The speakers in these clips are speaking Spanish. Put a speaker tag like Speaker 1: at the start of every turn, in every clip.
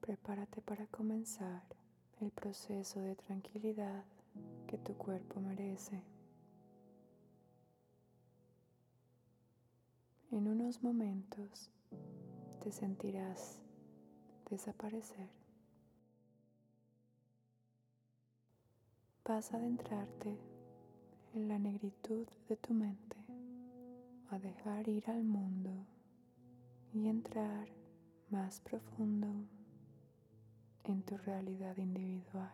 Speaker 1: prepárate para comenzar el proceso de tranquilidad que tu cuerpo merece. En unos momentos te sentirás desaparecer. Vas a adentrarte en la negritud de tu mente, a dejar ir al mundo y entrar más profundo en tu realidad individual.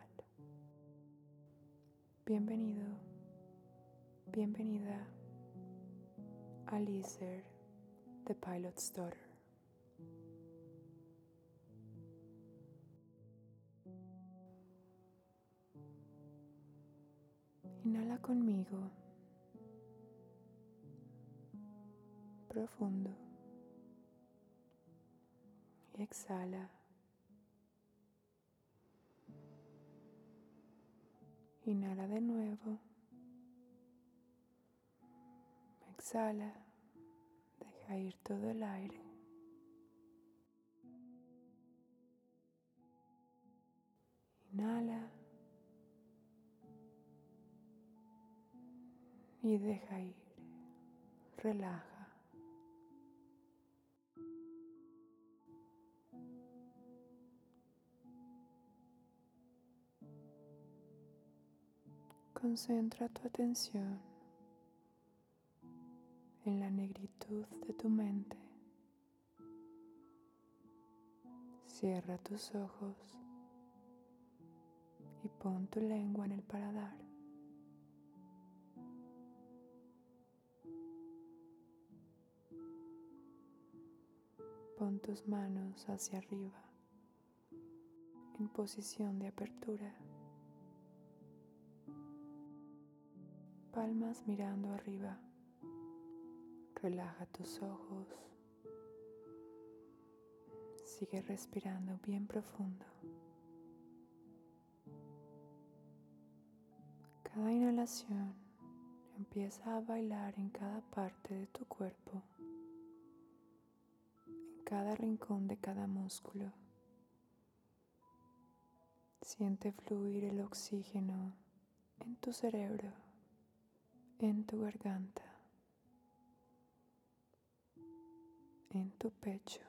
Speaker 1: Bienvenido, bienvenida a Lizer, The Pilot's Daughter. Inhala conmigo. Profundo. Y exhala. Inhala de nuevo. Exhala. Deja ir todo el aire. Inhala. Y deja ir. Relaja. Concentra tu atención en la negritud de tu mente. Cierra tus ojos y pon tu lengua en el paladar. Pon tus manos hacia arriba en posición de apertura. Palmas mirando arriba. Relaja tus ojos. Sigue respirando bien profundo. Cada inhalación empieza a bailar en cada parte de tu cuerpo, en cada rincón de cada músculo. Siente fluir el oxígeno en tu cerebro en tu garganta, en tu pecho.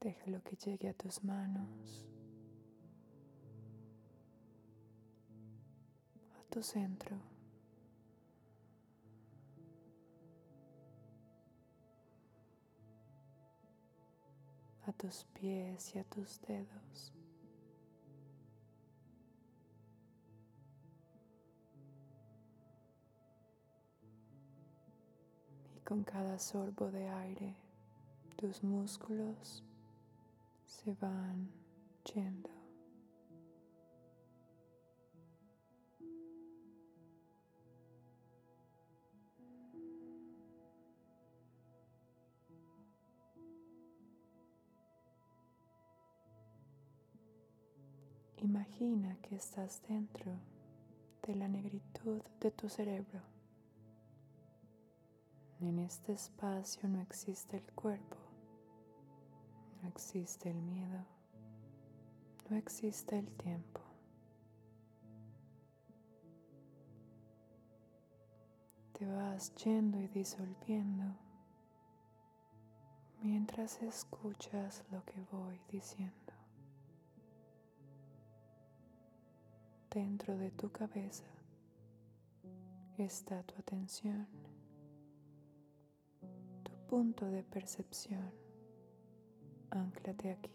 Speaker 1: Déjalo que llegue a tus manos, a tu centro. A tus pies y a tus dedos. Y con cada sorbo de aire, tus músculos se van yendo. Imagina que estás dentro de la negritud de tu cerebro. En este espacio no existe el cuerpo, no existe el miedo, no existe el tiempo. Te vas yendo y disolviendo mientras escuchas lo que voy diciendo. Dentro de tu cabeza está tu atención, tu punto de percepción. Anclate aquí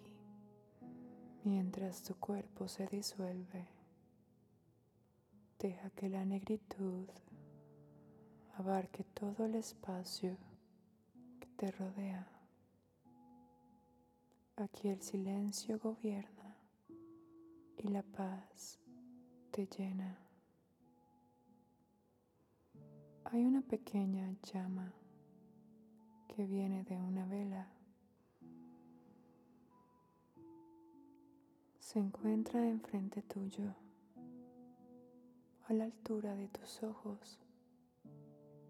Speaker 1: mientras tu cuerpo se disuelve. Deja que la negritud abarque todo el espacio que te rodea. Aquí el silencio gobierna y la paz te llena. Hay una pequeña llama que viene de una vela. Se encuentra enfrente tuyo, a la altura de tus ojos.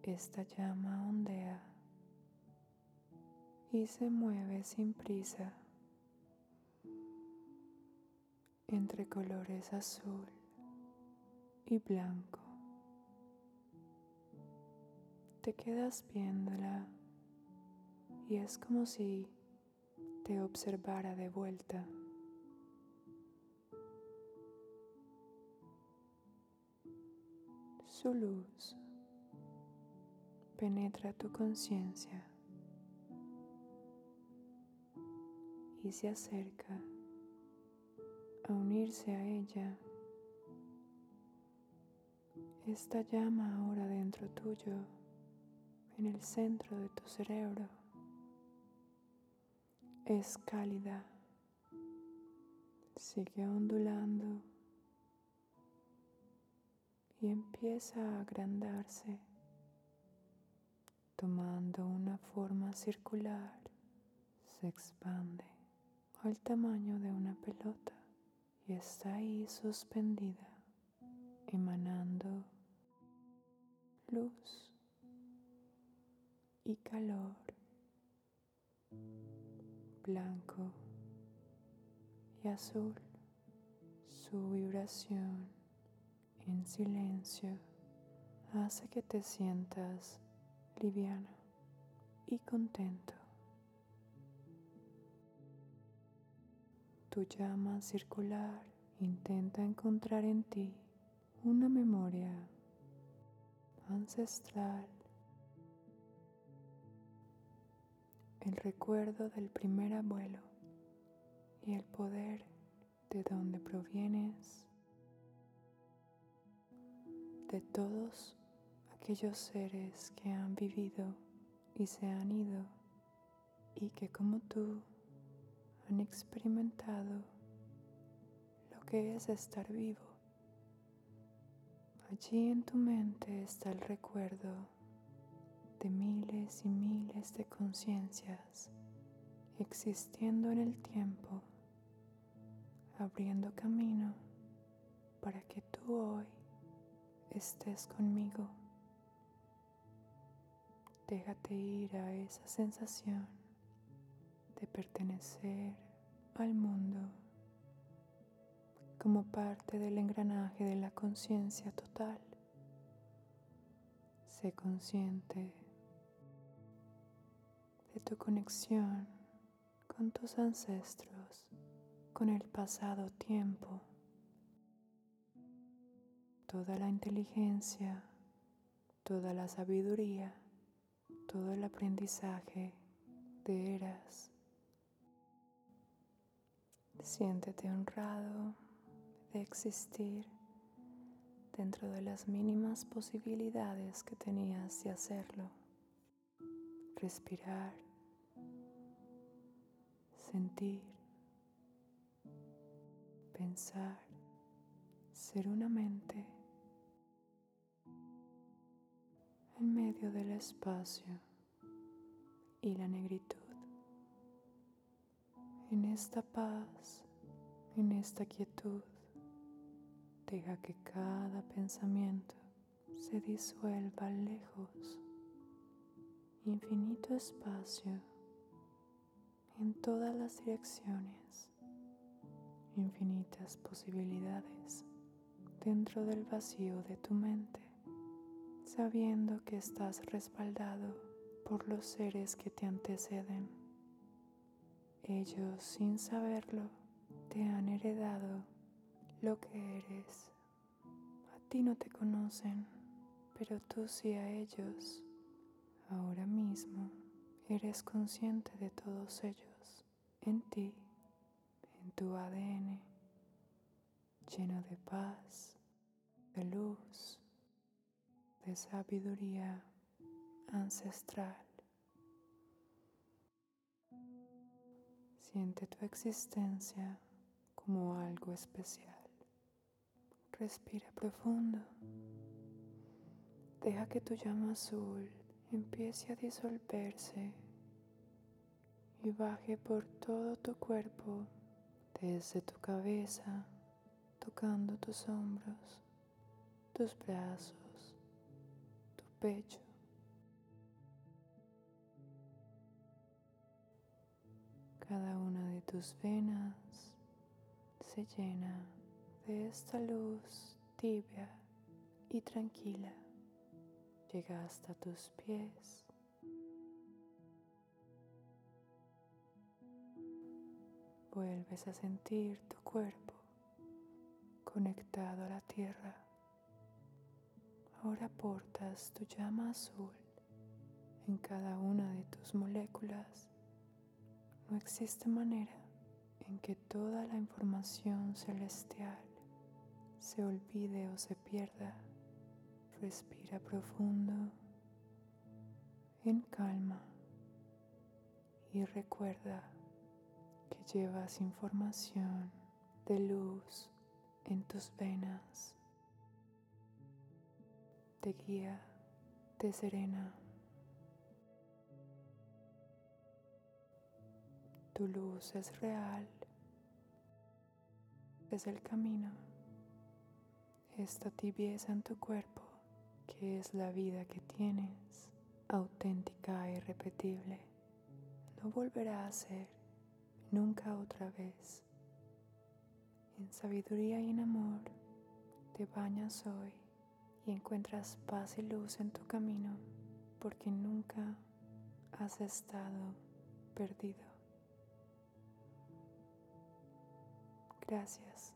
Speaker 1: esta llama ondea y se mueve sin prisa entre colores azul y blanco. Te quedas viéndola y es como si te observara de vuelta. Su luz penetra tu conciencia y se acerca a unirse a ella. Esta llama ahora dentro tuyo, en el centro de tu cerebro, es cálida, sigue ondulando y empieza a agrandarse, tomando una forma circular, se expande al tamaño de una pelota y está ahí suspendida, emanando luz y calor, blanco y azul, su vibración en silencio hace que te sientas liviano y contento. Tu llama circular intenta encontrar en ti una memoria ancestral, el recuerdo del primer abuelo y el poder de donde provienes, de todos aquellos seres que han vivido y se han ido y que como tú han experimentado lo que es estar vivo. Allí en tu mente está el recuerdo de miles y miles de conciencias existiendo en el tiempo, abriendo camino para que tú hoy estés conmigo. Déjate ir a esa sensación de pertenecer al mundo como parte del engranaje de la conciencia total. Sé consciente de tu conexión con tus ancestros, con el pasado tiempo, toda la inteligencia, toda la sabiduría, todo el aprendizaje de eras. Siéntete honrado de existir dentro de las mínimas posibilidades que tenías de hacerlo. Respirar, sentir, pensar, ser una mente en medio del espacio y la negritud en esta paz, en esta quietud, deja que cada pensamiento se disuelva lejos, infinito espacio en todas las direcciones, infinitas posibilidades dentro del vacío de tu mente, sabiendo que estás respaldado por los seres que te anteceden. Ellos, sin saberlo, te han heredado lo que eres. A ti no te conocen, pero tú sí a ellos. Ahora mismo eres consciente de todos ellos, en ti, en tu ADN, lleno de paz, de luz, de sabiduría ancestral. Siente tu existencia como algo especial. Respira profundo. Deja que tu llama azul empiece a disolverse y baje por todo tu cuerpo, desde tu cabeza, tocando tus hombros, tus brazos, tu pecho. Cada una de tus venas se llena de esta luz tibia y tranquila. Llega hasta tus pies. Vuelves a sentir tu cuerpo conectado a la tierra. Ahora portas tu llama azul en cada una de tus moléculas. No existe manera en que toda la información celestial se olvide o se pierda. Respira profundo, en calma y recuerda que llevas información de luz en tus venas. Te guía, te serena. Tu luz es real, es el camino, esta tibieza en tu cuerpo que es la vida que tienes, auténtica e irrepetible, no volverá a ser nunca otra vez. En sabiduría y en amor te bañas hoy y encuentras paz y luz en tu camino porque nunca has estado perdido. Gracias.